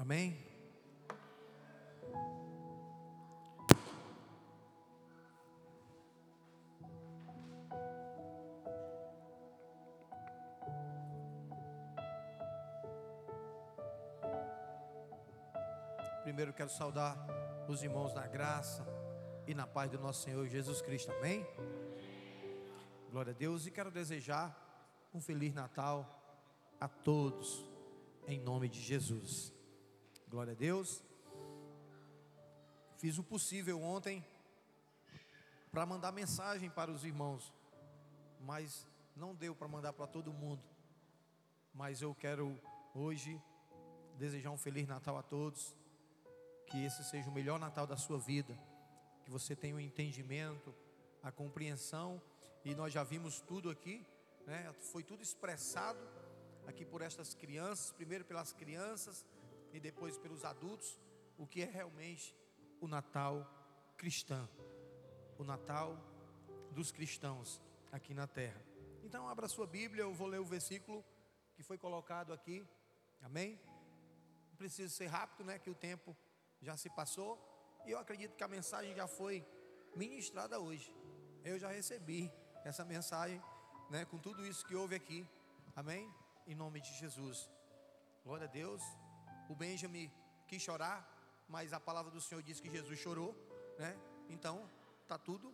Amém? Primeiro quero saudar os irmãos na graça e na paz do nosso Senhor Jesus Cristo. Amém? Glória a Deus e quero desejar um feliz Natal a todos em nome de Jesus. Glória a Deus. Fiz o possível ontem para mandar mensagem para os irmãos, mas não deu para mandar para todo mundo. Mas eu quero hoje desejar um feliz Natal a todos que esse seja o melhor Natal da sua vida, que você tenha o um entendimento, a compreensão, e nós já vimos tudo aqui, né? foi tudo expressado aqui por estas crianças, primeiro pelas crianças e depois pelos adultos, o que é realmente o Natal cristão, o Natal dos cristãos aqui na terra. Então, abra sua Bíblia, eu vou ler o versículo que foi colocado aqui, amém? Não precisa ser rápido, né? Que o tempo já se passou e eu acredito que a mensagem já foi ministrada hoje. Eu já recebi essa mensagem, né, com tudo isso que houve aqui. Amém? Em nome de Jesus. Glória a Deus. O Benjamin quis chorar, mas a palavra do Senhor diz que Jesus chorou, né? Então, tá tudo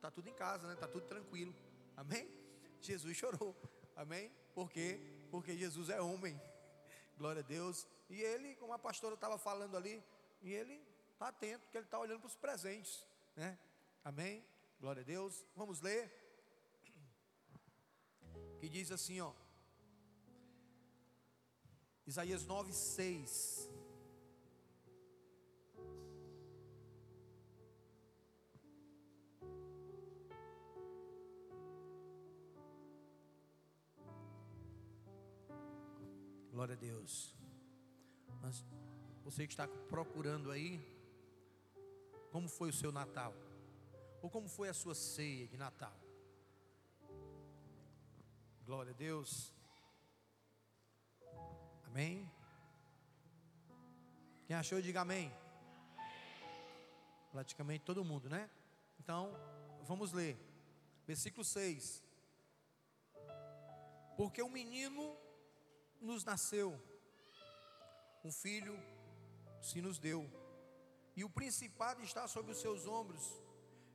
tá tudo em casa, né? Tá tudo tranquilo. Amém? Jesus chorou. Amém? Por quê? Porque Jesus é homem. Glória a Deus. E ele, como a pastora estava falando ali, e ele está atento, porque ele está olhando para os presentes, né? Amém? Glória a Deus. Vamos ler. Que diz assim, ó. Isaías 9, 6. Glória a Deus. Mas você que está procurando aí, como foi o seu Natal? Ou como foi a sua ceia de Natal? Glória a Deus. Amém? Quem achou, diga amém. Praticamente todo mundo, né? Então, vamos ler. Versículo 6. Porque um menino nos nasceu, um filho se nos deu, e o principado está sobre os seus ombros,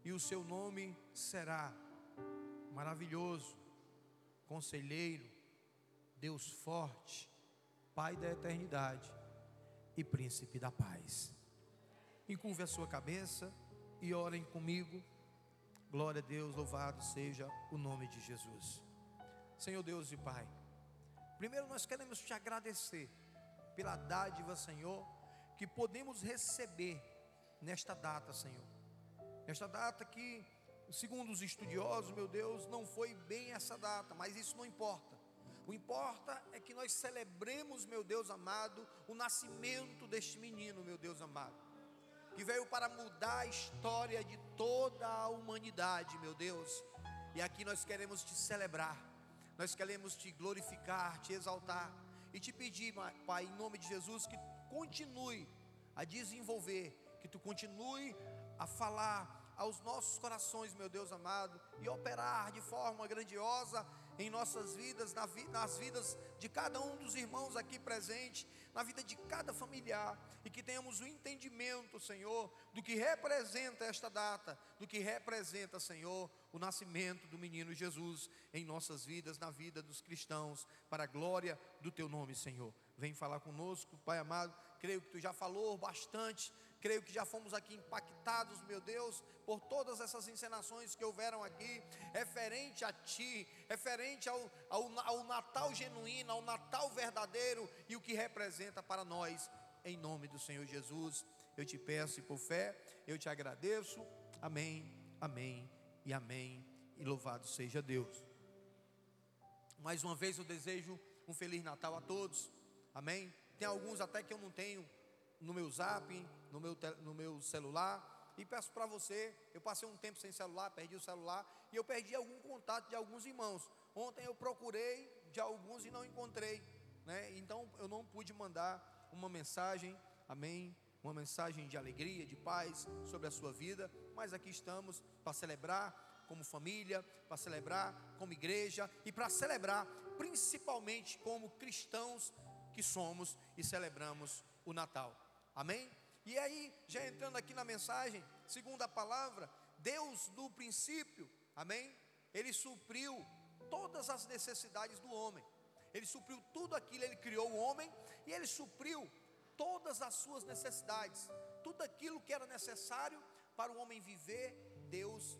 e o seu nome será maravilhoso, conselheiro, Deus forte, Pai da eternidade e príncipe da paz. Encurve a sua cabeça e orem comigo. Glória a Deus, louvado seja o nome de Jesus. Senhor Deus e Pai, primeiro nós queremos te agradecer pela dádiva, Senhor, que podemos receber nesta data, Senhor. Nesta data que, segundo os estudiosos, meu Deus, não foi bem essa data, mas isso não importa. O importa é que nós celebremos, meu Deus amado, o nascimento deste menino, meu Deus amado, que veio para mudar a história de toda a humanidade, meu Deus. E aqui nós queremos te celebrar, nós queremos te glorificar, te exaltar e te pedir, Pai, em nome de Jesus, que continue a desenvolver, que tu continue a falar aos nossos corações, meu Deus amado, e operar de forma grandiosa em nossas vidas, nas vidas de cada um dos irmãos aqui presente, na vida de cada familiar, e que tenhamos o entendimento, Senhor, do que representa esta data, do que representa, Senhor, o nascimento do menino Jesus em nossas vidas, na vida dos cristãos, para a glória do Teu nome, Senhor. Vem falar conosco, Pai amado. Creio que Tu já falou bastante Creio que já fomos aqui impactados, meu Deus, por todas essas encenações que houveram aqui, referente a Ti, referente ao, ao, ao Natal genuíno, ao Natal verdadeiro e o que representa para nós, em nome do Senhor Jesus. Eu te peço e por fé, eu te agradeço. Amém, amém e amém. E louvado seja Deus. Mais uma vez eu desejo um feliz Natal a todos. Amém. Tem alguns até que eu não tenho no meu zap, no meu, no meu celular. E peço para você, eu passei um tempo sem celular, perdi o celular e eu perdi algum contato de alguns irmãos. Ontem eu procurei de alguns e não encontrei, né? Então eu não pude mandar uma mensagem, amém? Uma mensagem de alegria, de paz sobre a sua vida, mas aqui estamos para celebrar como família, para celebrar como igreja e para celebrar principalmente como cristãos que somos e celebramos o Natal. Amém? E aí, já entrando aqui na mensagem, segundo a palavra, Deus do princípio, amém? Ele supriu todas as necessidades do homem. Ele supriu tudo aquilo, ele criou o homem e ele supriu todas as suas necessidades. Tudo aquilo que era necessário para o homem viver, Deus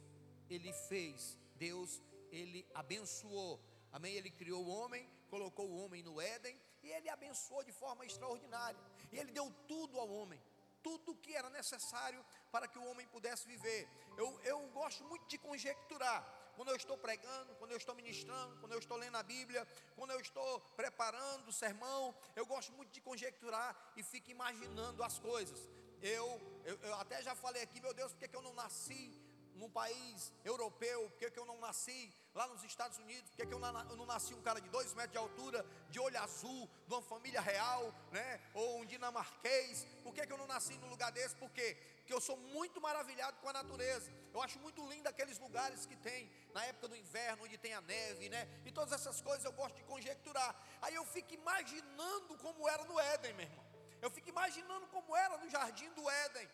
ele fez. Deus ele abençoou. Amém? Ele criou o homem, colocou o homem no Éden e ele abençoou de forma extraordinária. E ele deu tudo ao homem, tudo que era necessário para que o homem pudesse viver. Eu, eu gosto muito de conjecturar quando eu estou pregando, quando eu estou ministrando, quando eu estou lendo a Bíblia, quando eu estou preparando o sermão, eu gosto muito de conjecturar e fico imaginando as coisas. Eu, eu, eu até já falei aqui, meu Deus, por que, que eu não nasci num país europeu, por que, que eu não nasci lá nos Estados Unidos, por que, que eu, não, eu não nasci um cara de dois metros de altura, de olho azul, de uma família real, né? Ou um dinamarquês, por que, que eu não nasci num lugar desse? Por quê? Porque eu sou muito maravilhado com a natureza. Eu acho muito lindo aqueles lugares que tem na época do inverno, onde tem a neve, né? E todas essas coisas eu gosto de conjecturar. Aí eu fico imaginando como era no Éden, meu irmão. Eu fico imaginando como era no jardim do Éden.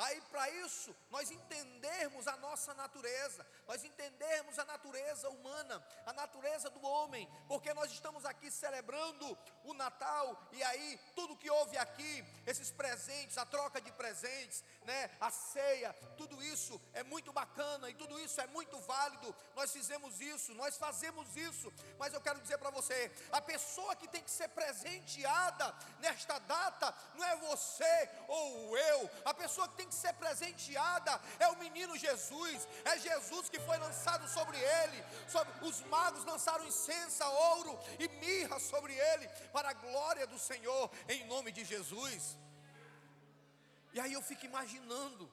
Aí, para isso, nós entendermos a nossa natureza, nós entendermos a natureza humana, a natureza do homem, porque nós estamos aqui celebrando o Natal, e aí, tudo que houve aqui, esses presentes, a troca de presentes, né, a ceia, tudo isso é muito bacana e tudo isso é muito válido. Nós fizemos isso, nós fazemos isso, mas eu quero dizer para você: a pessoa que tem que ser presenteada nesta data não é você ou eu, a pessoa que tem que ser presenteada é o menino Jesus, é Jesus que foi lançado sobre ele. Sobre, os magos lançaram incenso, ouro e mirra sobre ele, para a glória do Senhor, em nome de Jesus. E aí eu fico imaginando,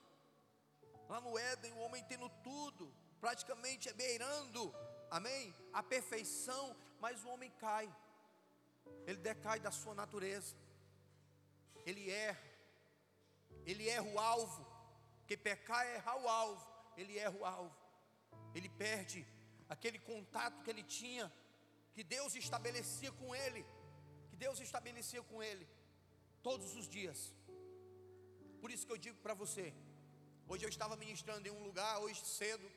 lá no Éden, o homem tendo tudo, praticamente beirando, amém? A perfeição, mas o homem cai, ele decai da sua natureza, ele erra, ele erra o alvo, porque pecar é errar o alvo, ele erra o alvo, ele perde aquele contato que ele tinha, que Deus estabelecia com ele, que Deus estabelecia com ele, todos os dias. Por isso que eu digo para você, hoje eu estava ministrando em um lugar, hoje cedo,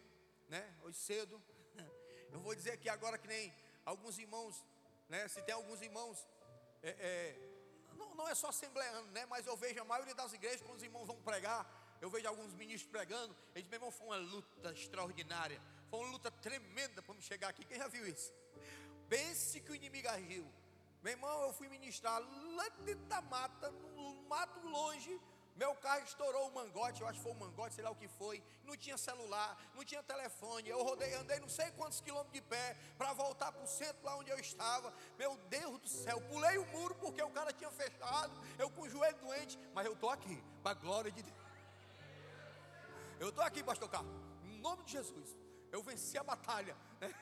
né? Hoje cedo, eu vou dizer aqui agora que nem alguns irmãos, né? Se tem alguns irmãos, é, é, não, não é só assembleando, né? Mas eu vejo a maioria das igrejas, quando os irmãos vão pregar, eu vejo alguns ministros pregando, eles, meu irmão, foi uma luta extraordinária, foi uma luta tremenda para me chegar aqui. Quem já viu isso? Pense que o inimigo agiu. Meu irmão, eu fui ministrar lá dentro da mata, no mato longe, meu carro estourou o mangote, eu acho que foi o mangote, sei lá o que foi. Não tinha celular, não tinha telefone. Eu rodei, andei não sei quantos quilômetros de pé para voltar para o centro lá onde eu estava. Meu Deus do céu, pulei o muro porque o cara tinha fechado. Eu com o joelho doente, mas eu estou aqui, para a glória de Deus. Eu estou aqui, pastor Carlos, em nome de Jesus. Eu venci a batalha, né?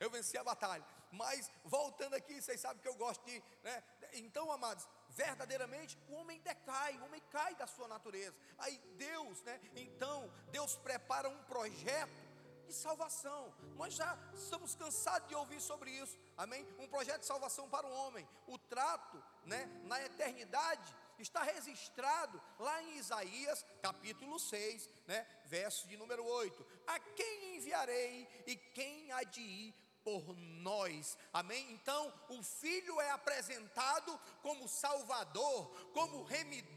eu venci a batalha. Mas voltando aqui, vocês sabem que eu gosto de. Né? Então, amados, verdadeiramente o homem decai, o homem cai da sua natureza. Aí Deus, né? Então, Deus prepara um projeto de salvação. Nós já estamos cansados de ouvir sobre isso. Amém? Um projeto de salvação para o homem. O trato, né, na eternidade está registrado lá em Isaías, capítulo 6, né, verso de número 8. A quem enviarei e quem há de ir por nós. Amém? Então, o filho é apresentado como salvador, como remidor.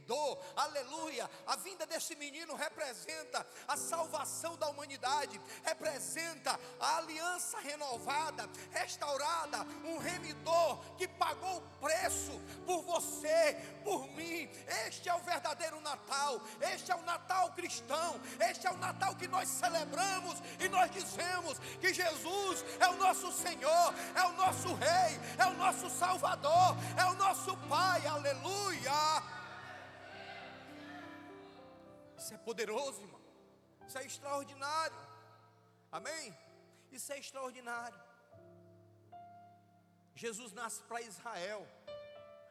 Aleluia! A vinda desse menino representa a salvação da humanidade, representa a aliança renovada, restaurada, um remidor que pagou o preço por você, por mim. Este é o verdadeiro Natal. Este é o Natal cristão. Este é o Natal que nós celebramos e nós dizemos que Jesus é o nosso nosso Senhor, é o nosso Rei, é o nosso Salvador, é o nosso Pai, aleluia. Isso é poderoso, irmão. Isso é extraordinário. Amém? Isso é extraordinário. Jesus nasce para Israel.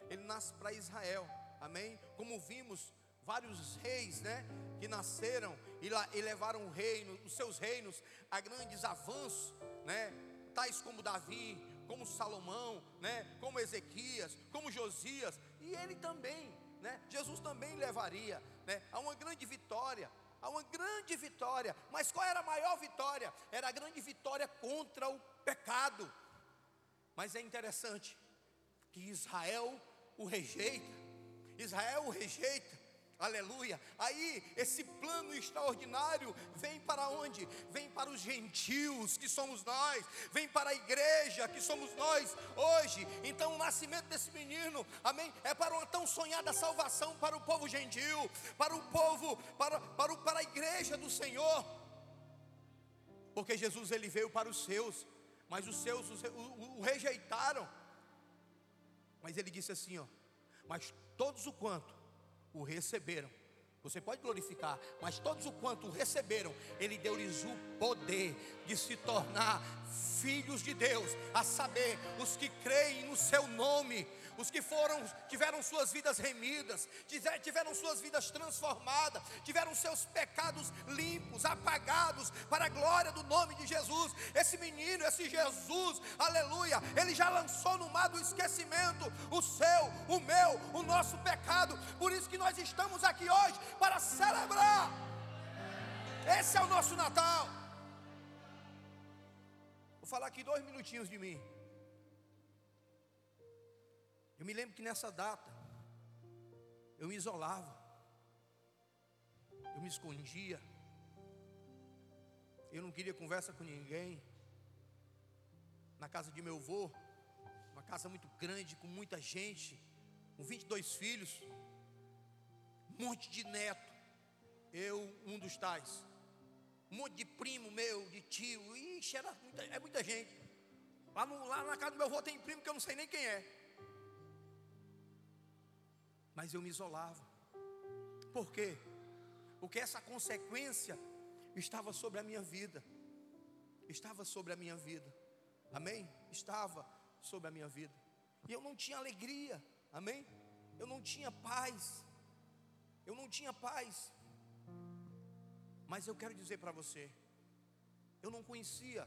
Ele nasce para Israel. Amém? Como vimos, vários reis, né, que nasceram e, levaram reino, os seus reinos a grandes avanços, né? Tais como Davi, como Salomão, né, como Ezequias, como Josias, e ele também, né? Jesus também levaria, né, a uma grande vitória a uma grande vitória. Mas qual era a maior vitória? Era a grande vitória contra o pecado. Mas é interessante que Israel o rejeita. Israel o rejeita. Aleluia. Aí esse plano extraordinário vem para onde? Vem para os gentios, que somos nós, vem para a igreja, que somos nós hoje. Então o nascimento desse menino, amém, é para uma tão sonhada salvação para o povo gentil, para o povo, para, para, para a igreja do Senhor. Porque Jesus ele veio para os seus, mas os seus o, o rejeitaram. Mas ele disse assim, ó, mas todos o quanto o receberam. Você pode glorificar, mas todos o quanto receberam, Ele deu-lhes o poder de se tornar filhos de Deus, a saber, os que creem no Seu nome, os que foram, tiveram suas vidas remidas, tiveram suas vidas transformadas, tiveram seus pecados limpos, apagados, para a glória do nome de Jesus. Esse menino, esse Jesus, aleluia, ele já lançou no mar do esquecimento o seu, o meu, o nosso pecado. Por isso que nós estamos aqui hoje para celebrar. Esse é o nosso Natal. Vou falar aqui dois minutinhos de mim. Eu me lembro que nessa data, eu me isolava, eu me escondia, eu não queria conversa com ninguém. Na casa de meu avô, uma casa muito grande, com muita gente, com 22 filhos, um monte de neto, eu, um dos tais, um monte de primo meu, de tio, ixi, era muita, é muita gente. Lá, no, lá na casa do meu avô tem primo que eu não sei nem quem é mas eu me isolava. Por quê? Porque essa consequência estava sobre a minha vida. Estava sobre a minha vida. Amém? Estava sobre a minha vida. E eu não tinha alegria. Amém? Eu não tinha paz. Eu não tinha paz. Mas eu quero dizer para você, eu não conhecia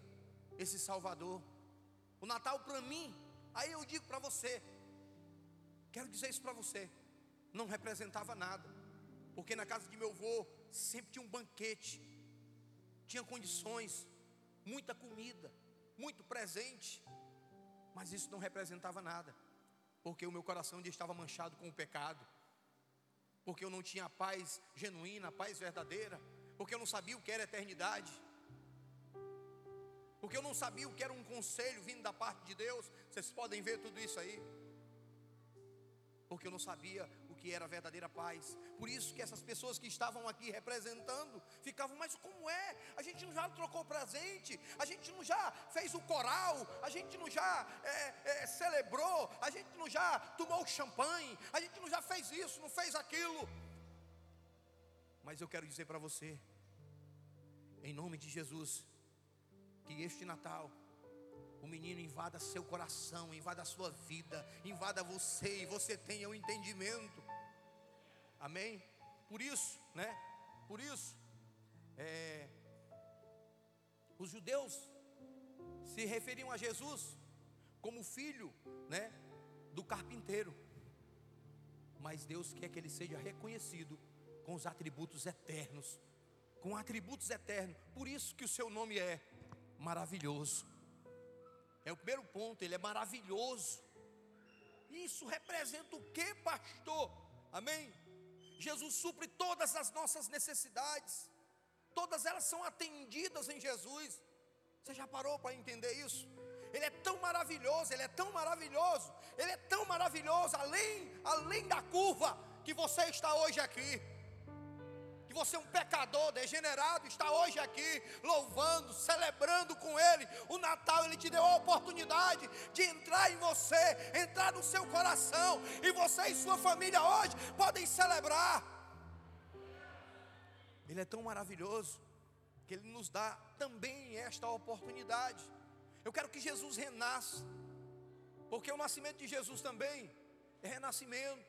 esse Salvador. O Natal para mim, aí eu digo para você, quero dizer isso para você não representava nada, porque na casa de meu avô sempre tinha um banquete, tinha condições, muita comida, muito presente, mas isso não representava nada, porque o meu coração já estava manchado com o pecado, porque eu não tinha paz genuína, paz verdadeira, porque eu não sabia o que era eternidade, porque eu não sabia o que era um conselho vindo da parte de Deus, vocês podem ver tudo isso aí, porque eu não sabia que era a verdadeira paz. Por isso que essas pessoas que estavam aqui representando ficavam, mas como é? A gente não já trocou presente, a gente não já fez o coral, a gente não já é, é, celebrou, a gente não já tomou champanhe, a gente não já fez isso, não fez aquilo. Mas eu quero dizer para você, em nome de Jesus, que este Natal o menino invada seu coração, invada a sua vida, invada você e você tenha o um entendimento. Amém? Por isso, né? Por isso, é, os judeus se referiam a Jesus como filho, né? Do carpinteiro. Mas Deus quer que ele seja reconhecido com os atributos eternos, com atributos eternos. Por isso que o seu nome é maravilhoso. É o primeiro ponto, ele é maravilhoso. Isso representa o que, pastor? Amém? Jesus supre todas as nossas necessidades, todas elas são atendidas em Jesus. Você já parou para entender isso? Ele é tão maravilhoso, ele é tão maravilhoso, ele é tão maravilhoso, além, além da curva que você está hoje aqui você é um pecador degenerado, está hoje aqui louvando, celebrando com Ele. O Natal Ele te deu a oportunidade de entrar em você, entrar no seu coração, e você e sua família hoje podem celebrar. Ele é tão maravilhoso que Ele nos dá também esta oportunidade. Eu quero que Jesus renasça, porque o nascimento de Jesus também é renascimento,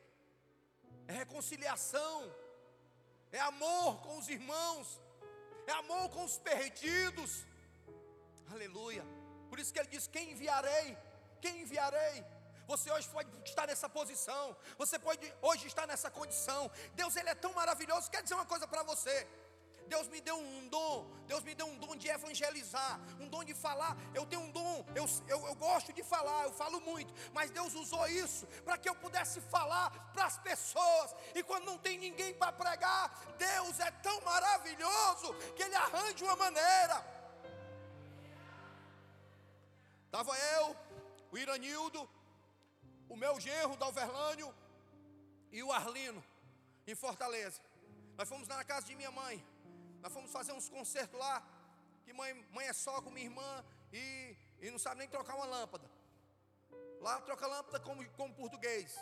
é reconciliação, é amor com os irmãos, é amor com os perdidos. Aleluia. Por isso que ele diz: Quem enviarei? Quem enviarei? Você hoje pode estar nessa posição, você pode hoje estar nessa condição. Deus ele é tão maravilhoso. Quer dizer uma coisa para você? Deus me deu um dom, Deus me deu um dom de evangelizar, um dom de falar. Eu tenho um dom, eu, eu, eu gosto de falar, eu falo muito, mas Deus usou isso para que eu pudesse falar para as pessoas. E quando não tem ninguém para pregar, Deus é tão maravilhoso que Ele arranja uma maneira. Estava eu, o Iranildo, o meu genro, Dalverlânio e o Arlino, em Fortaleza. Nós fomos na casa de minha mãe. Nós fomos fazer uns concertos lá. Que mãe, mãe é só com minha irmã e, e não sabe nem trocar uma lâmpada. Lá troca lâmpada como, como português.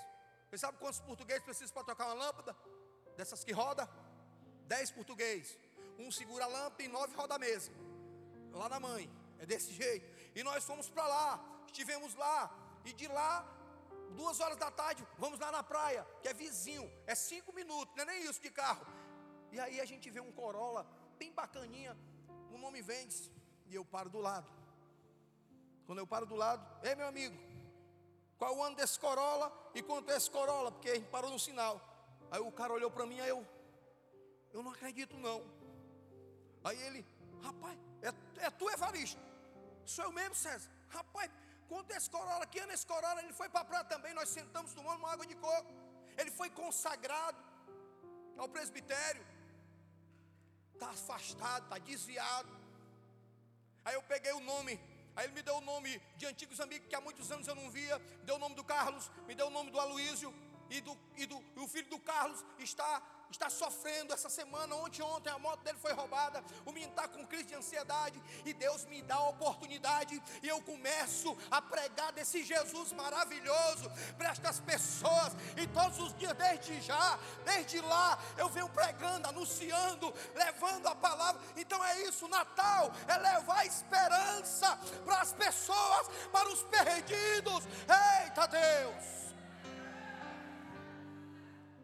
Você sabe quantos portugueses precisam para trocar uma lâmpada? Dessas que roda? Dez português. Um segura a lâmpada e nove roda a mesa. Lá na mãe. É desse jeito. E nós fomos para lá. Estivemos lá. E de lá, duas horas da tarde, vamos lá na praia, que é vizinho. É cinco minutos, não é nem isso de carro. E aí a gente vê um Corolla bem bacaninha, o nome Vendes, e eu paro do lado. Quando eu paro do lado, ei meu amigo, qual o ano desse Corolla e quanto é esse Corolla? Porque a gente parou no sinal. Aí o cara olhou para mim, aí eu, eu não acredito não. Aí ele, rapaz, é, é tu Evaristo? Sou eu mesmo, César. Rapaz, quanto é esse Corolla? Que ano é esse Corolla? Ele foi para a praia também, nós sentamos tomando uma água de coco. Ele foi consagrado ao presbitério está afastado, está desviado. Aí eu peguei o nome, aí ele me deu o nome de antigos amigos que há muitos anos eu não via, deu o nome do Carlos, me deu o nome do Aloísio, e, do, e, do, e o filho do Carlos está está sofrendo essa semana, ontem, ontem, a moto dele foi roubada, o menino está com crise de ansiedade, e Deus me dá a oportunidade, e eu começo a pregar desse Jesus maravilhoso para estas pessoas, e todos os dias, desde já, desde lá, eu venho pregando, anunciando, levando a palavra. Então é isso, Natal é levar esperança para as pessoas, para os perdidos. Eita Deus!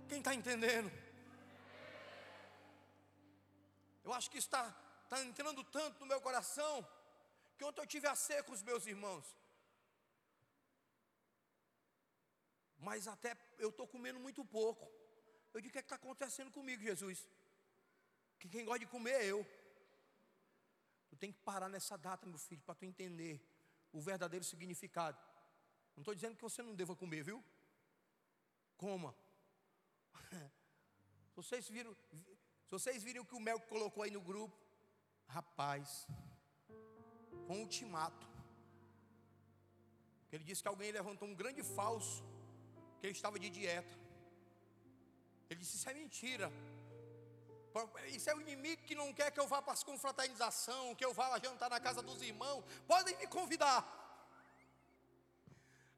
Quem está entendendo? Eu acho que está, está entrando tanto no meu coração, que ontem eu tive a ser com os meus irmãos. Mas até eu estou comendo muito pouco. Eu digo: o que é está acontecendo comigo, Jesus? Que quem gosta de comer é eu. Tu tem que parar nessa data, meu filho, para tu entender o verdadeiro significado. Não estou dizendo que você não deva comer, viu? Coma. Vocês viram, se vocês viram o que o Mel colocou aí no grupo, rapaz, com um ultimato. Ele disse que alguém levantou um grande falso, que ele estava de dieta. Ele disse: Isso é mentira. Isso é o inimigo que não quer que eu vá para as confraternização, que eu vá jantar na casa dos irmãos. Podem me convidar.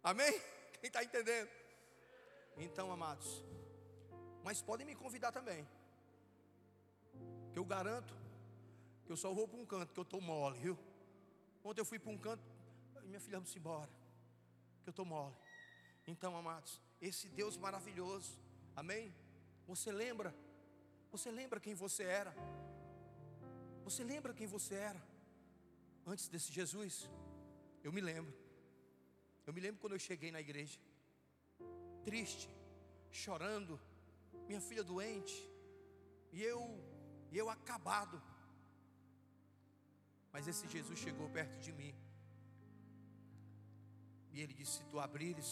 Amém? Quem está entendendo? Então, amados, mas podem me convidar também eu garanto que eu só vou para um canto, que eu estou mole, viu? Ontem eu fui para um canto, minha filha, vamos embora, que eu estou mole. Então, amados, esse Deus maravilhoso, amém? Você lembra? Você lembra quem você era? Você lembra quem você era antes desse Jesus? Eu me lembro. Eu me lembro quando eu cheguei na igreja, triste, chorando, minha filha doente, e eu e eu acabado. Mas esse Jesus chegou perto de mim. E ele disse: Se tu abrires,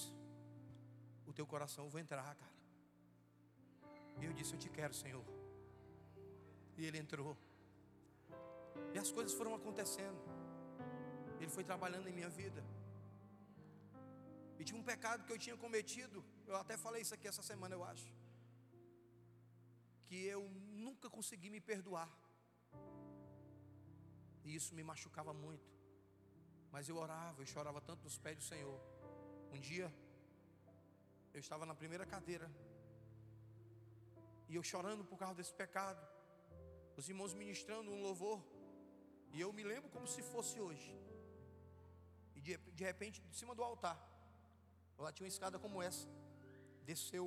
o teu coração eu vou entrar, cara. E eu disse: Eu te quero, Senhor. E ele entrou. E as coisas foram acontecendo. Ele foi trabalhando em minha vida. E tinha um pecado que eu tinha cometido. Eu até falei isso aqui essa semana, eu acho consegui me perdoar. E isso me machucava muito. Mas eu orava, eu chorava tanto nos pés do Senhor. Um dia, eu estava na primeira cadeira. E eu chorando por causa desse pecado. Os irmãos ministrando um louvor. E eu me lembro como se fosse hoje. E de, de repente, de cima do altar, lá tinha uma escada como essa. Desceu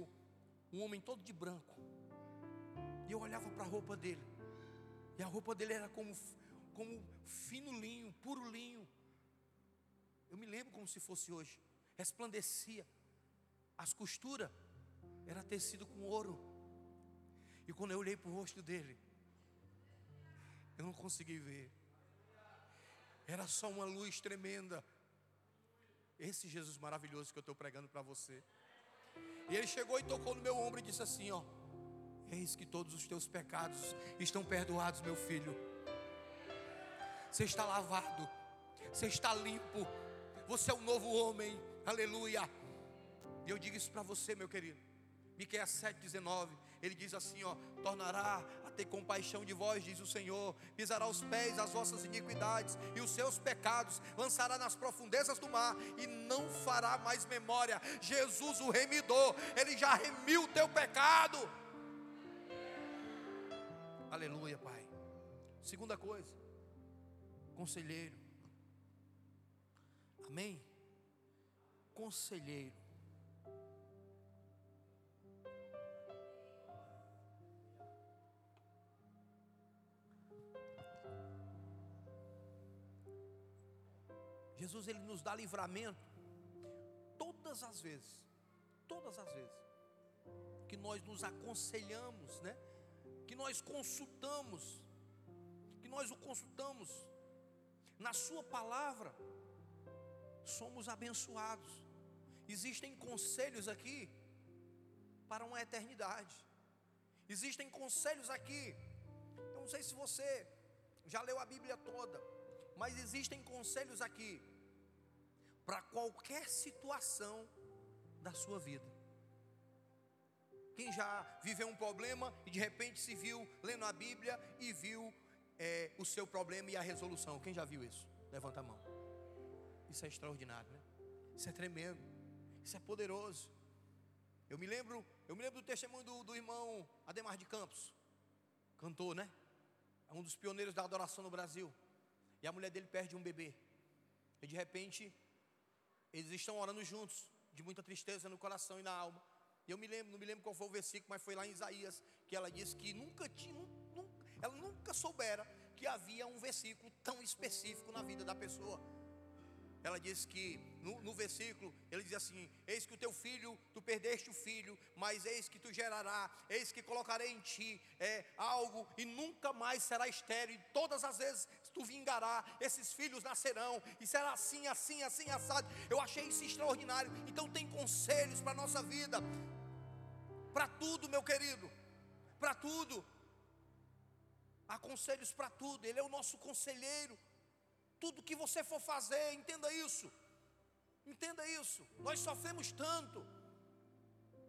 um homem todo de branco. E eu olhava para a roupa dele. E a roupa dele era como, como fino linho, puro linho. Eu me lembro como se fosse hoje. Resplandecia. As costuras era tecido com ouro. E quando eu olhei para o rosto dele, eu não consegui ver. Era só uma luz tremenda. Esse Jesus maravilhoso que eu estou pregando para você. E ele chegou e tocou no meu ombro e disse assim: Ó, eis que todos os teus pecados estão perdoados, meu filho. Você está lavado, você está limpo, você é um novo homem, aleluia. E eu digo isso para você, meu querido. Miqueias 7,19, ele diz assim: ó, tornará a ter compaixão de vós, diz o Senhor, pisará os pés as vossas iniquidades e os seus pecados, lançará nas profundezas do mar e não fará mais memória. Jesus, o remidor, ele já remiu o teu pecado. Aleluia, Pai. Segunda coisa, conselheiro. Amém? Conselheiro. Jesus ele nos dá livramento todas as vezes, todas as vezes que nós nos aconselhamos, né? Que nós consultamos, que nós o consultamos na sua palavra, somos abençoados. Existem conselhos aqui para uma eternidade. Existem conselhos aqui. Eu não sei se você já leu a Bíblia toda, mas existem conselhos aqui para qualquer situação da sua vida. Quem já viveu um problema e de repente se viu lendo a Bíblia e viu é, o seu problema e a resolução? Quem já viu isso? Levanta a mão. Isso é extraordinário, né? Isso é tremendo. Isso é poderoso. Eu me lembro, eu me lembro do testemunho do, do irmão Ademar de Campos, cantor, né? É um dos pioneiros da adoração no Brasil. E a mulher dele perde um bebê. E de repente, eles estão orando juntos, de muita tristeza no coração e na alma. Eu me lembro, não me lembro qual foi o versículo, mas foi lá em Isaías, que ela disse que nunca tinha, nunca, ela nunca soubera que havia um versículo tão específico na vida da pessoa ela diz que no, no, versículo, ele diz assim: Eis que o teu filho, tu perdeste o filho, mas eis que tu gerará, eis que colocarei em ti é, algo e nunca mais será estéreo, e todas as vezes tu vingará, esses filhos nascerão, e será assim, assim, assim, assado. Eu achei isso extraordinário. Então, tem conselhos para a nossa vida, para tudo, meu querido, para tudo. Há conselhos para tudo, Ele é o nosso conselheiro. Tudo que você for fazer, entenda isso. Entenda isso. Nós sofremos tanto.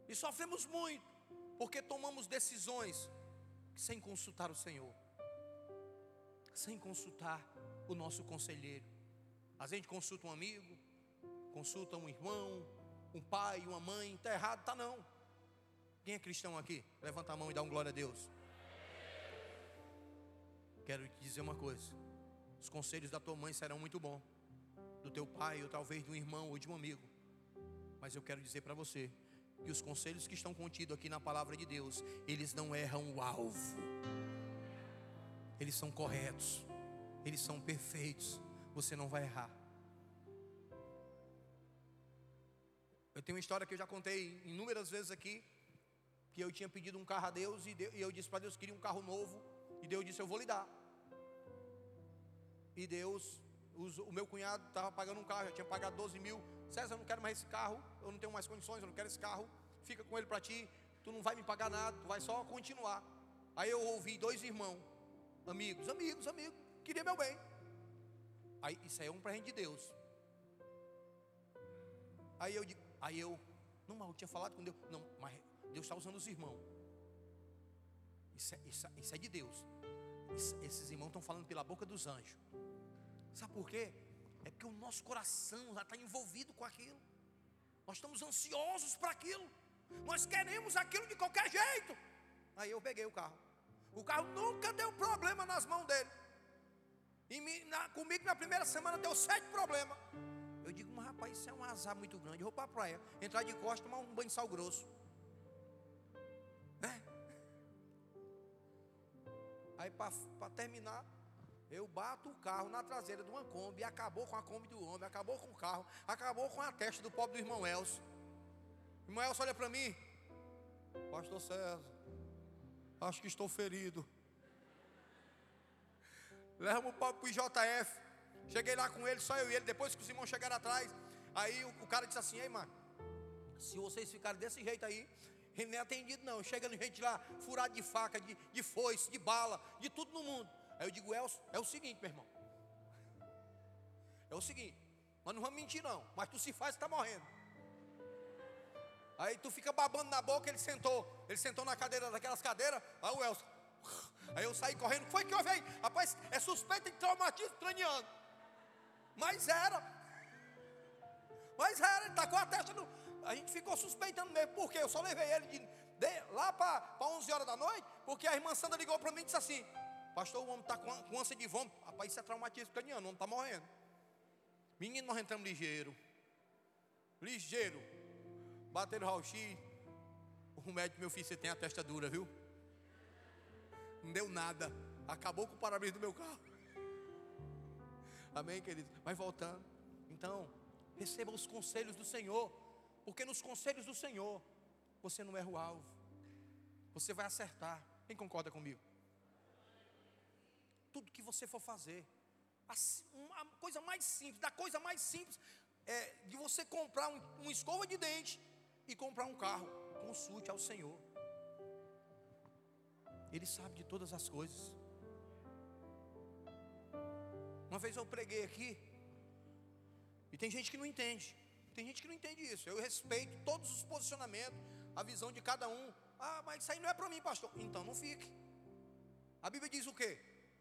E sofremos muito. Porque tomamos decisões sem consultar o Senhor. Sem consultar o nosso conselheiro. A gente consulta um amigo, consulta um irmão, um pai, uma mãe, está errado, está não. Quem é cristão aqui? Levanta a mão e dá um glória a Deus. Quero te dizer uma coisa. Os conselhos da tua mãe serão muito bons, do teu pai, ou talvez de um irmão ou de um amigo. Mas eu quero dizer para você que os conselhos que estão contidos aqui na palavra de Deus, eles não erram o alvo. Eles são corretos. Eles são perfeitos. Você não vai errar. Eu tenho uma história que eu já contei inúmeras vezes aqui, que eu tinha pedido um carro a Deus e eu disse para Deus que queria um carro novo, e Deus disse: "Eu vou lhe dar". E Deus, o meu cunhado estava pagando um carro, já tinha pagado 12 mil. César, eu não quero mais esse carro, eu não tenho mais condições, eu não quero esse carro. Fica com ele para ti, tu não vai me pagar nada, tu vai só continuar. Aí eu ouvi dois irmãos, amigos, amigos, amigos, queria meu bem. Aí isso aí é um presente de Deus. Aí eu aí eu, não, mas eu tinha falado com Deus. Não, mas Deus está usando os irmãos. Isso é, isso, isso é de Deus. esses irmãos estão falando pela boca dos anjos. Sabe por quê? É porque o nosso coração já está envolvido com aquilo. Nós estamos ansiosos para aquilo. Nós queremos aquilo de qualquer jeito. Aí eu peguei o carro. O carro nunca deu problema nas mãos dele. E me, na, comigo na primeira semana deu sete problemas. Eu digo, mas rapaz, isso é um azar muito grande. Eu vou para a praia, entrar de costa, tomar um banho de sal grosso. Aí para terminar, eu bato o carro na traseira de uma Kombi acabou com a Kombi do homem, acabou com o carro, acabou com a testa do pobre do irmão Elcio. O irmão Elcio olha para mim, Pastor César, acho que estou ferido. Leva o para o IJF. Cheguei lá com ele, só eu e ele. Depois que os irmãos chegaram atrás, aí o, o cara disse assim: Ei, mano, se vocês ficarem desse jeito aí, ele nem é atendido, não. Chega gente lá, furado de faca, de, de foice, de bala, de tudo no mundo. Aí eu digo: é o, é o seguinte, meu irmão. É o seguinte, nós não vamos mentir, não. Mas tu se faz, está morrendo. Aí tu fica babando na boca, ele sentou. Ele sentou na cadeira daquelas cadeiras. Aí o Elcio. Aí eu saí correndo. Foi que houve aí? Rapaz, é suspeito de traumatismo craniano. Mas era. Mas era, ele tacou a testa no. A gente ficou suspeitando mesmo. Por quê? Eu só levei ele de, de, lá para 11 horas da noite. Porque a irmã Sandra ligou para mim e disse assim: Pastor, o homem está com, com ânsia de vômito. Rapaz, isso é traumatismo craniano. O homem está morrendo. Menino, nós entramos ligeiro. Ligeiro. Bateram o raio-x. O médico, meu filho, você tem a testa dura, viu? Não deu nada. Acabou com o para-brisa do meu carro. Amém, querido? Mas voltando. Então, receba os conselhos do Senhor. Porque nos conselhos do Senhor, você não erra o alvo. Você vai acertar. Quem concorda comigo? Tudo que você for fazer, a coisa mais simples, da coisa mais simples, é de você comprar um, uma escova de dente e comprar um carro. Consulte ao Senhor. Ele sabe de todas as coisas. Uma vez eu preguei aqui, e tem gente que não entende. Tem gente que não entende isso. Eu respeito todos os posicionamentos, a visão de cada um. Ah, mas isso aí não é para mim, pastor. Então não fique. A Bíblia diz o quê?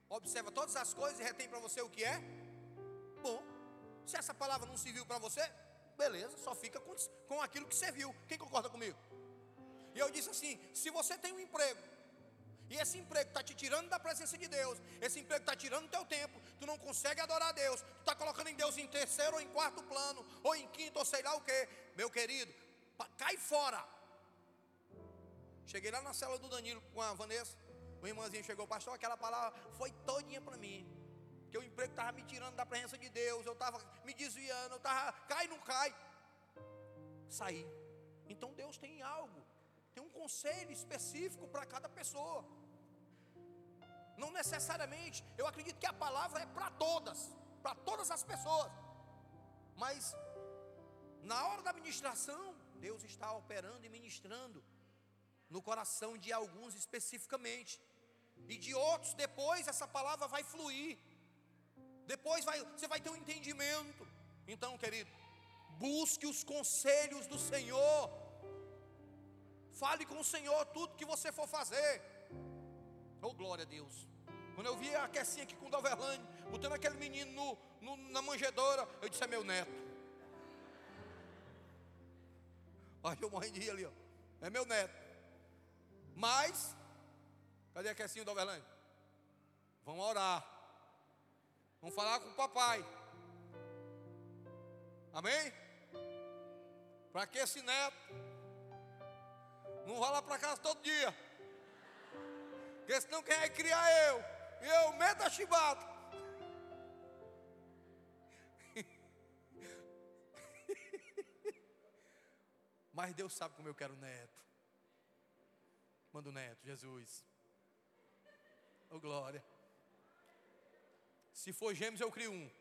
Observa todas as coisas e retém para você o que é bom. Se essa palavra não serviu para você, beleza, só fica com, com aquilo que você viu. Quem concorda comigo? E eu disse assim: se você tem um emprego e esse emprego está te tirando da presença de Deus. Esse emprego está tirando o teu tempo. Tu não consegue adorar a Deus. Tu está colocando em Deus em terceiro ou em quarto plano. Ou em quinto ou sei lá o que. Meu querido, cai fora. Cheguei lá na cela do Danilo com a Vanessa. O irmãozinho chegou, pastor, aquela palavra foi todinha para mim. Que o emprego estava me tirando da presença de Deus. Eu estava me desviando. Eu estava, cai, não cai. Saí. Então Deus tem algo. Tem um conselho específico para cada pessoa. Não necessariamente, eu acredito que a palavra é para todas, para todas as pessoas. Mas na hora da ministração, Deus está operando e ministrando no coração de alguns especificamente. E de outros depois essa palavra vai fluir. Depois vai, você vai ter um entendimento. Então, querido, busque os conselhos do Senhor. Fale com o Senhor tudo que você for fazer. Oh, glória a Deus. Quando eu vi a Kessinha aqui com o Dalverlane, botando aquele menino no, no, na manjedora, eu disse: é meu neto. Aí eu morri ali, ó. É meu neto. Mas, cadê a Kessinha e o Dalverlane? Vamos orar. Vamos falar com o papai. Amém? Para que esse neto não vá lá para casa todo dia. Porque senão quem vai criar eu? Eu meto a chibata. Mas Deus sabe como eu quero neto. Manda o neto, Jesus. Oh glória. Se for gêmeos, eu crio um.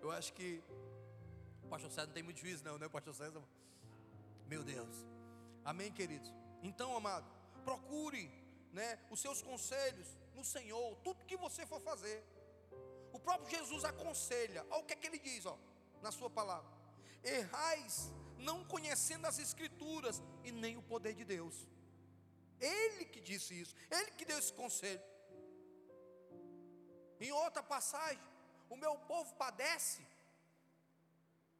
Eu acho que pastor César não tem muito juízo, não, né, pastor César? Meu Deus. Amém, queridos? Então, amado, procure né, os seus conselhos no Senhor, tudo que você for fazer. O próprio Jesus aconselha, olha o que é que ele diz, ó, na sua palavra: errais não conhecendo as Escrituras e nem o poder de Deus. Ele que disse isso, ele que deu esse conselho. Em outra passagem, o meu povo padece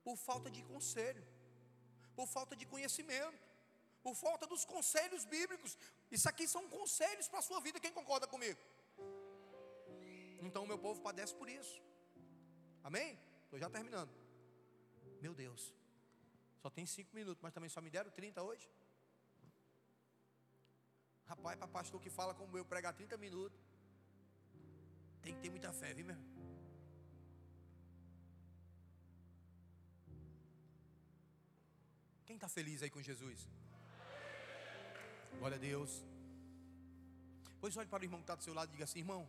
por falta de conselho, por falta de conhecimento, por falta dos conselhos bíblicos. Isso aqui são conselhos para a sua vida, quem concorda comigo? Então o meu povo padece por isso. Amém? Estou já terminando. Meu Deus. Só tem cinco minutos, mas também só me deram 30 hoje. Rapaz, para pastor que fala como eu pregar 30 minutos, tem que ter muita fé, viu, meu? Quem está feliz aí com Jesus? Glória a Deus. Pois olhe para o irmão que está do seu lado e diga assim: irmão,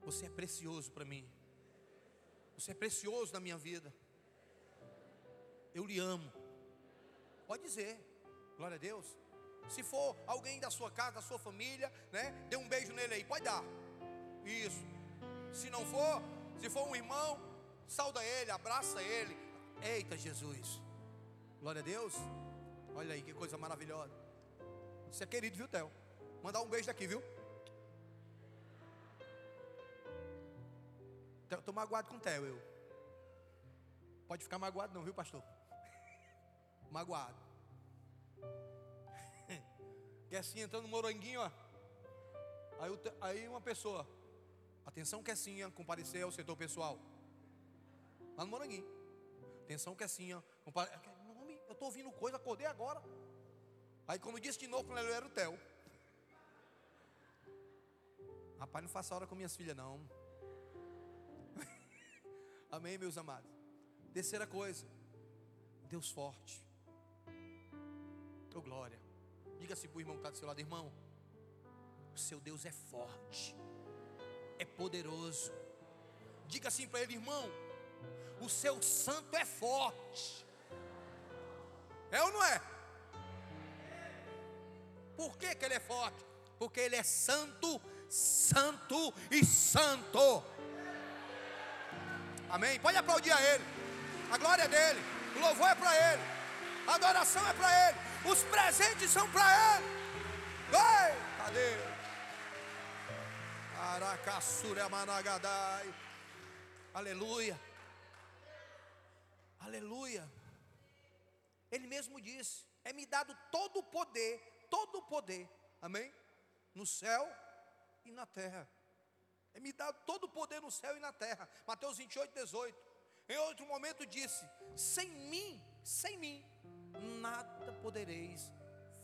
você é precioso para mim. Você é precioso na minha vida. Eu lhe amo. Pode dizer, glória a Deus. Se for alguém da sua casa, da sua família, né? Dê um beijo nele aí, pode dar. Isso. Se não for, se for um irmão, sauda ele, abraça ele. Eita Jesus. Glória a Deus. Olha aí que coisa maravilhosa. Você é querido, viu, Theo? Mandar um beijo daqui, viu? Estou magoado com o Theo, eu. Pode ficar magoado não, viu, pastor? Magoado. Assim entrando no moranguinho, ó. Aí, aí uma pessoa, atenção Kessinha, comparecer ao setor pessoal. Lá no moranguinho. Atenção Kessinha, comparecer. Eu estou ouvindo coisa, acordei agora. Aí quando disse de novo, ele era o Theo. Rapaz, não faça hora com minhas filhas, não. Amém, meus amados. Terceira coisa, Deus forte. Oh, glória. Diga assim para o irmão que está do seu lado, irmão. O seu Deus é forte, é poderoso. Diga assim para ele, irmão. O seu santo é forte. É ou não é? Por que, que ele é forte? Porque ele é santo, santo e santo. Amém? Pode aplaudir a ele. A glória é dele. O louvor é para ele. A adoração é para ele. Os presentes são para ele. Ei, cadê? Aracassura managadai. Aleluia. Aleluia. Ele mesmo disse: É-me dado todo o poder, todo o poder, amém? No céu e na terra. É-me dado todo o poder no céu e na terra. Mateus 28, 18. Em outro momento disse: Sem mim, sem mim, nada podereis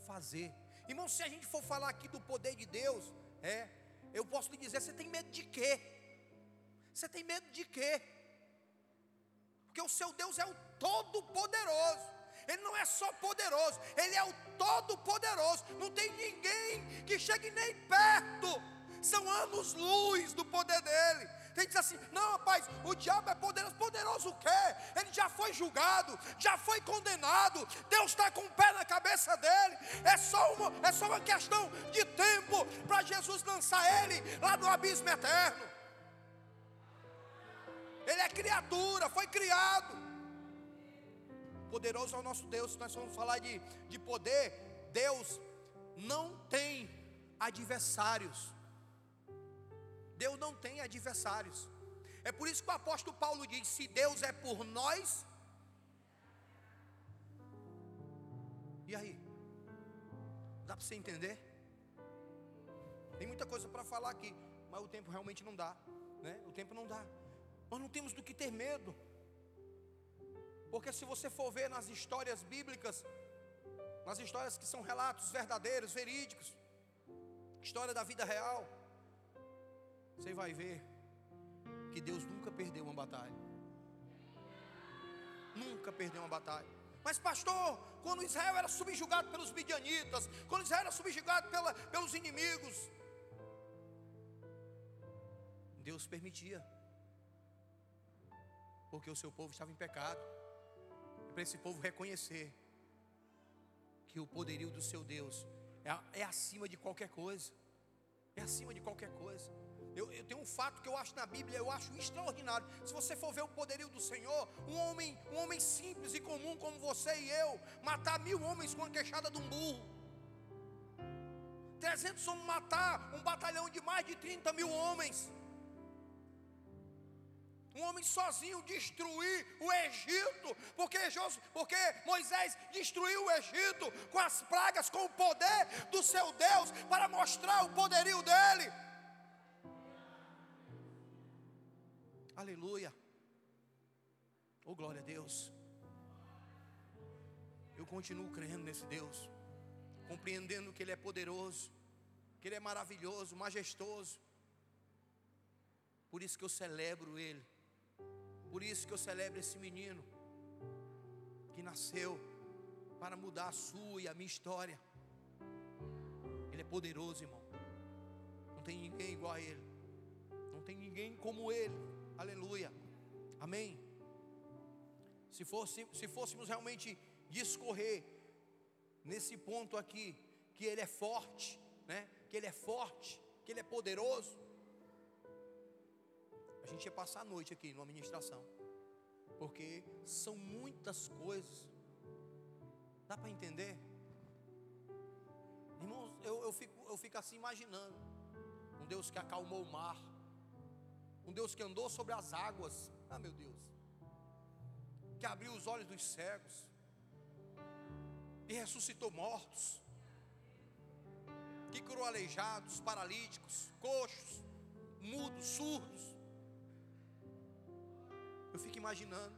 fazer. Irmão, se a gente for falar aqui do poder de Deus, é, eu posso lhe dizer: você tem medo de quê? Você tem medo de quê? Porque o seu Deus é o Todo-Poderoso. Ele não é só poderoso, Ele é o Todo-Poderoso. Não tem ninguém que chegue nem perto. São anos-luz do poder dele. Tem que dizer assim: não, rapaz, o diabo é poderoso. Poderoso o quê? Ele já foi julgado, já foi condenado. Deus está com o pé na cabeça dele. É só uma, é só uma questão de tempo para Jesus lançar ele lá no abismo eterno. Ele é criatura, foi criado. Poderoso é o nosso Deus. Se nós vamos falar de, de poder, Deus não tem adversários. Deus não tem adversários. É por isso que o apóstolo Paulo diz: se Deus é por nós, e aí? Dá para você entender? Tem muita coisa para falar aqui, mas o tempo realmente não dá, né? O tempo não dá. Nós não temos do que ter medo. Porque se você for ver nas histórias bíblicas, nas histórias que são relatos verdadeiros, verídicos, história da vida real, você vai ver que Deus nunca perdeu uma batalha. Nunca perdeu uma batalha. Mas pastor, quando Israel era subjugado pelos midianitas, quando Israel era subjugado pela, pelos inimigos, Deus permitia, porque o seu povo estava em pecado para esse povo reconhecer que o poderio do seu Deus é, é, acima de qualquer coisa. É acima de qualquer coisa. Eu, eu, tenho um fato que eu acho na Bíblia, eu acho extraordinário. Se você for ver o poderio do Senhor, um homem, um homem simples e comum como você e eu, matar mil homens com a queixada de um burro. 300 homens matar um batalhão de mais de 30 mil homens um homem sozinho destruir o Egito, porque, porque Moisés destruiu o Egito com as pragas, com o poder do seu Deus, para mostrar o poderio dele. Aleluia. Oh glória a Deus. continuo crendo nesse Deus, compreendendo que Ele é poderoso, que Ele é maravilhoso, majestoso. Por isso que eu celebro Ele, por isso que eu celebro esse menino que nasceu para mudar a sua e a minha história. Ele é poderoso, irmão. Não tem ninguém igual a Ele, não tem ninguém como Ele. Aleluia, amém. Se, fosse, se fôssemos realmente discorrer nesse ponto aqui, que Ele é forte, né? que Ele é forte, que Ele é poderoso, a gente ia passar a noite aqui numa ministração, porque são muitas coisas, dá para entender? Irmãos, eu, eu, fico, eu fico assim imaginando, um Deus que acalmou o mar, um Deus que andou sobre as águas, ah meu Deus, que abriu os olhos dos cegos, e ressuscitou mortos, que curou aleijados, paralíticos, coxos, mudos, surdos. Eu fico imaginando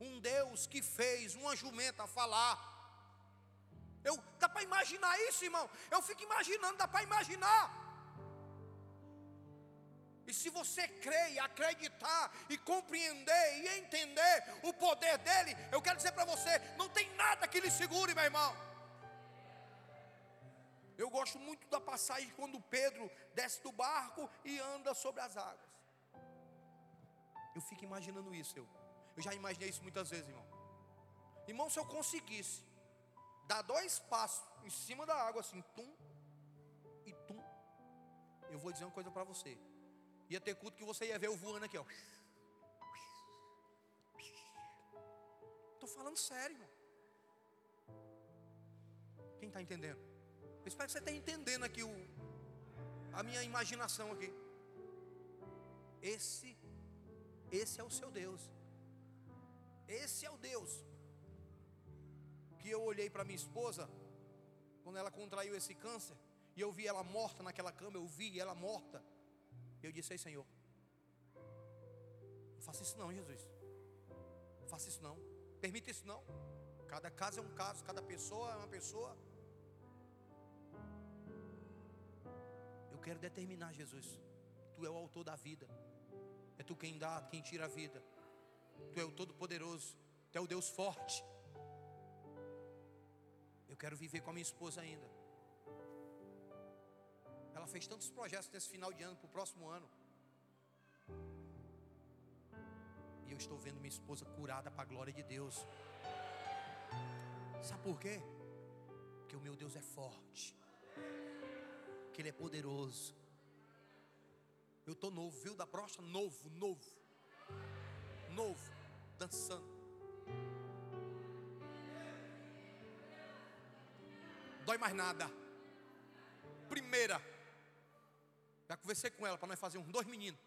um Deus que fez uma jumenta falar. Eu dá para imaginar isso, irmão? Eu fico imaginando, dá para imaginar. E se você crer, acreditar e compreender e entender o poder dele, eu quero dizer para você, não tem nada que lhe segure, meu irmão. Eu gosto muito da passagem quando Pedro desce do barco e anda sobre as águas. Eu fico imaginando isso, eu. Eu já imaginei isso muitas vezes, irmão. Irmão, se eu conseguisse dar dois passos em cima da água, assim, tum e tum, eu vou dizer uma coisa para você. Ia ter culto que você ia ver eu voando aqui, ó. Estou falando sério, irmão. Quem está entendendo? Eu espero que você esteja entendendo aqui o, a minha imaginação aqui. Esse, esse é o seu Deus. Esse é o Deus que eu olhei para minha esposa quando ela contraiu esse câncer e eu vi ela morta naquela cama, eu vi ela morta. Eu disse: Ei, Senhor, não faça isso não, Jesus. Não faça isso não. Permita isso não. Cada caso é um caso, cada pessoa é uma pessoa. Eu quero determinar, Jesus. Tu é o autor da vida. É tu quem dá, quem tira a vida. Tu é o Todo-Poderoso. Tu é o Deus forte. Eu quero viver com a minha esposa ainda. Ela fez tantos projetos nesse final de ano para o próximo ano. E eu estou vendo minha esposa curada para a glória de Deus. Sabe por quê? Porque o meu Deus é forte. Que Ele é poderoso. Eu estou novo, viu? Da próstata, novo, novo. Novo, dançando. Dói mais nada. Primeira já conversei com ela para nós fazer uns dois meninos.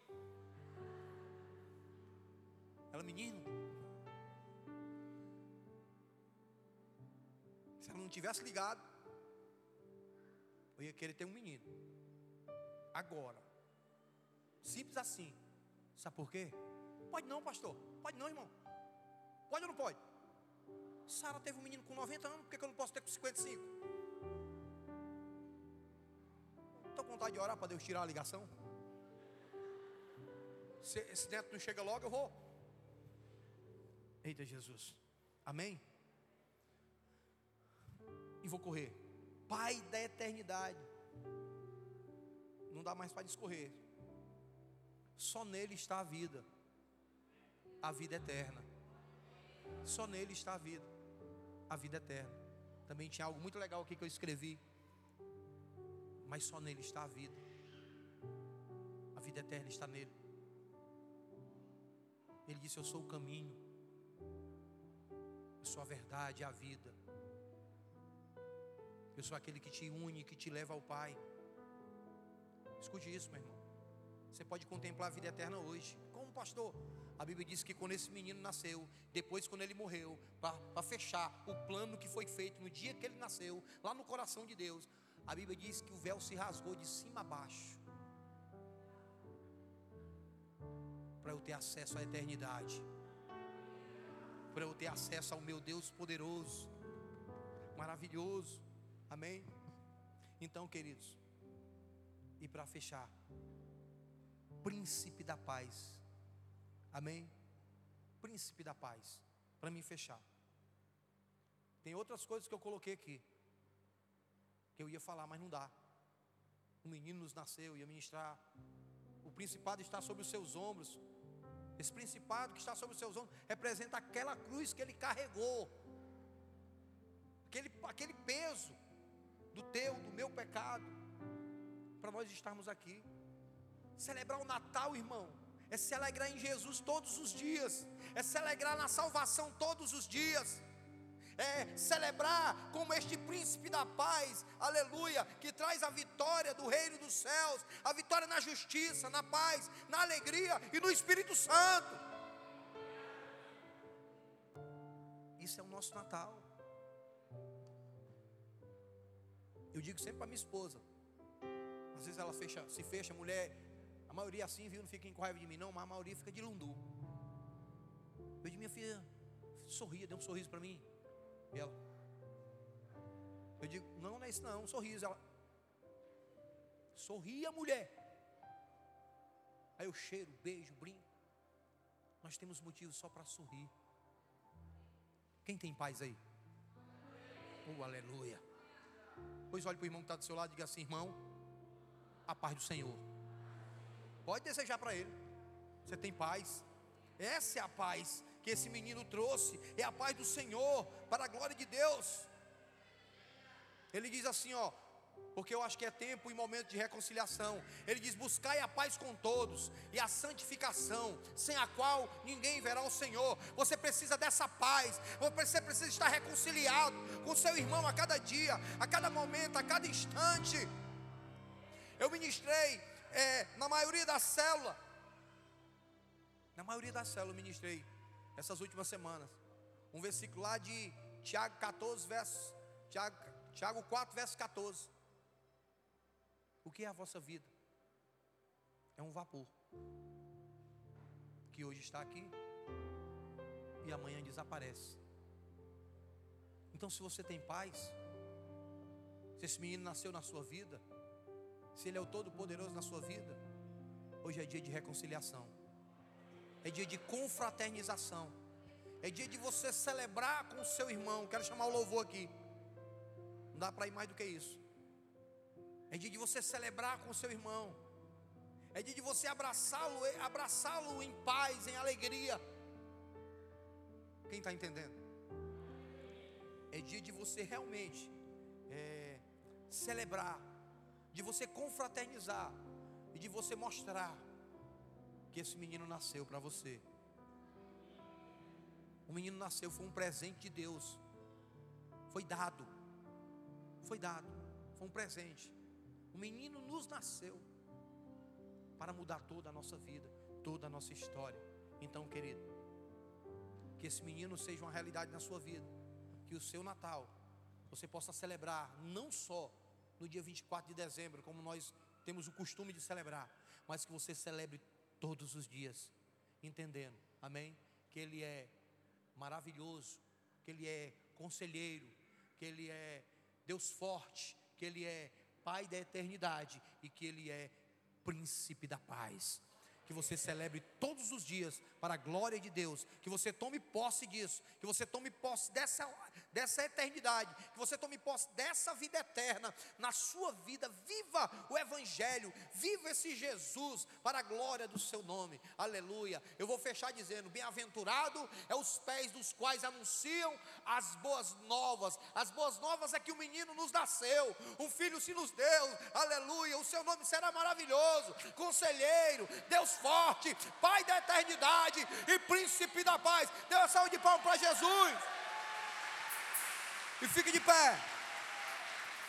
Ela, menino. Se ela não tivesse ligado, eu ia querer ter um menino. Agora. Simples assim. Sabe por quê? Pode não, pastor. Pode não, irmão. Pode ou não pode? Sara teve um menino com 90 anos, por que eu não posso ter com 55? Estou com vontade de orar para Deus tirar a ligação. Se esse neto não chega logo, eu vou. Eita Jesus. Amém? E vou correr. Pai da eternidade. Não dá mais para discorrer. Só nele está a vida. A vida eterna. Só nele está a vida. A vida eterna. Também tinha algo muito legal aqui que eu escrevi mas só nele está a vida. A vida eterna está nele. Ele disse: Eu sou o caminho, eu sou a verdade a vida. Eu sou aquele que te une, que te leva ao Pai. Escute isso, meu irmão. Você pode contemplar a vida eterna hoje. Como pastor? A Bíblia diz que quando esse menino nasceu, depois quando ele morreu, para fechar o plano que foi feito no dia que ele nasceu, lá no coração de Deus, a Bíblia diz que o véu se rasgou de cima a baixo. Para eu ter acesso à eternidade. Para eu ter acesso ao meu Deus poderoso. maravilhoso. Amém? Então, queridos, e para fechar, príncipe da paz. Amém? Príncipe da paz. Para mim fechar. Tem outras coisas que eu coloquei aqui. Que eu ia falar, mas não dá. Um menino nos nasceu, ia ministrar. O principado está sobre os seus ombros. Esse principado que está sobre os seus ombros representa aquela cruz que ele carregou. Aquele, aquele peso do teu, do meu pecado. Para nós estarmos aqui. Celebrar o Natal, irmão, é se alegrar em Jesus todos os dias, é se alegrar na salvação todos os dias, é celebrar como este príncipe da paz, aleluia, que traz a vitória do reino dos céus, a vitória na justiça, na paz, na alegria e no Espírito Santo. Isso é o nosso Natal. Eu digo sempre para minha esposa, às vezes ela fecha, se fecha, mulher a maioria assim, viu? Não fiquem com raiva de mim, não, mas a maioria fica de lundu. Eu disse, minha filha, sorria, dê um sorriso para mim. E ela, eu digo, não, não é isso não, um sorriso. Ela, sorria, mulher. Aí eu cheiro, beijo, brinco. Nós temos motivos só para sorrir. Quem tem paz aí? Oh, aleluia. Pois olhe para o irmão que está do seu lado e diga assim, irmão, a paz do Senhor. Pode desejar para ele. Você tem paz. Essa é a paz que esse menino trouxe. É a paz do Senhor para a glória de Deus. Ele diz assim, ó, porque eu acho que é tempo e momento de reconciliação. Ele diz: Buscai a paz com todos e a santificação, sem a qual ninguém verá o Senhor. Você precisa dessa paz, você precisa estar reconciliado com seu irmão a cada dia, a cada momento, a cada instante. Eu ministrei é, na maioria da célula, na maioria da célula eu ministrei essas últimas semanas, um versículo lá de Tiago 14, verso, Tiago, Tiago 4, verso 14. O que é a vossa vida? É um vapor que hoje está aqui e amanhã desaparece. Então, se você tem paz, se esse menino nasceu na sua vida, se Ele é o Todo-Poderoso na sua vida, hoje é dia de reconciliação, é dia de confraternização, é dia de você celebrar com o seu irmão. Quero chamar o louvor aqui, não dá para ir mais do que isso. É dia de você celebrar com o seu irmão, é dia de você abraçá-lo, abraçá-lo em paz, em alegria. Quem está entendendo? É dia de você realmente é, celebrar de você confraternizar e de você mostrar que esse menino nasceu para você. O menino nasceu, foi um presente de Deus, foi dado, foi dado, foi um presente. O menino nos nasceu para mudar toda a nossa vida, toda a nossa história. Então, querido, que esse menino seja uma realidade na sua vida, que o seu Natal você possa celebrar não só no dia 24 de dezembro, como nós temos o costume de celebrar, mas que você celebre todos os dias, entendendo, amém? Que Ele é maravilhoso, que Ele é conselheiro, que Ele é Deus forte, que Ele é Pai da eternidade e que Ele é príncipe da paz que você celebre todos os dias para a glória de Deus, que você tome posse disso, que você tome posse dessa, dessa eternidade, que você tome posse dessa vida eterna na sua vida. Viva o Evangelho, viva esse Jesus para a glória do seu nome, aleluia. Eu vou fechar dizendo: bem-aventurado é os pés dos quais anunciam as boas novas. As boas novas é que o menino nos nasceu, um filho se nos deu, aleluia. O seu nome será maravilhoso, conselheiro, Deus forte, Pai da eternidade e príncipe da paz. Dê uma salva de palmas para Jesus. E fique de pé.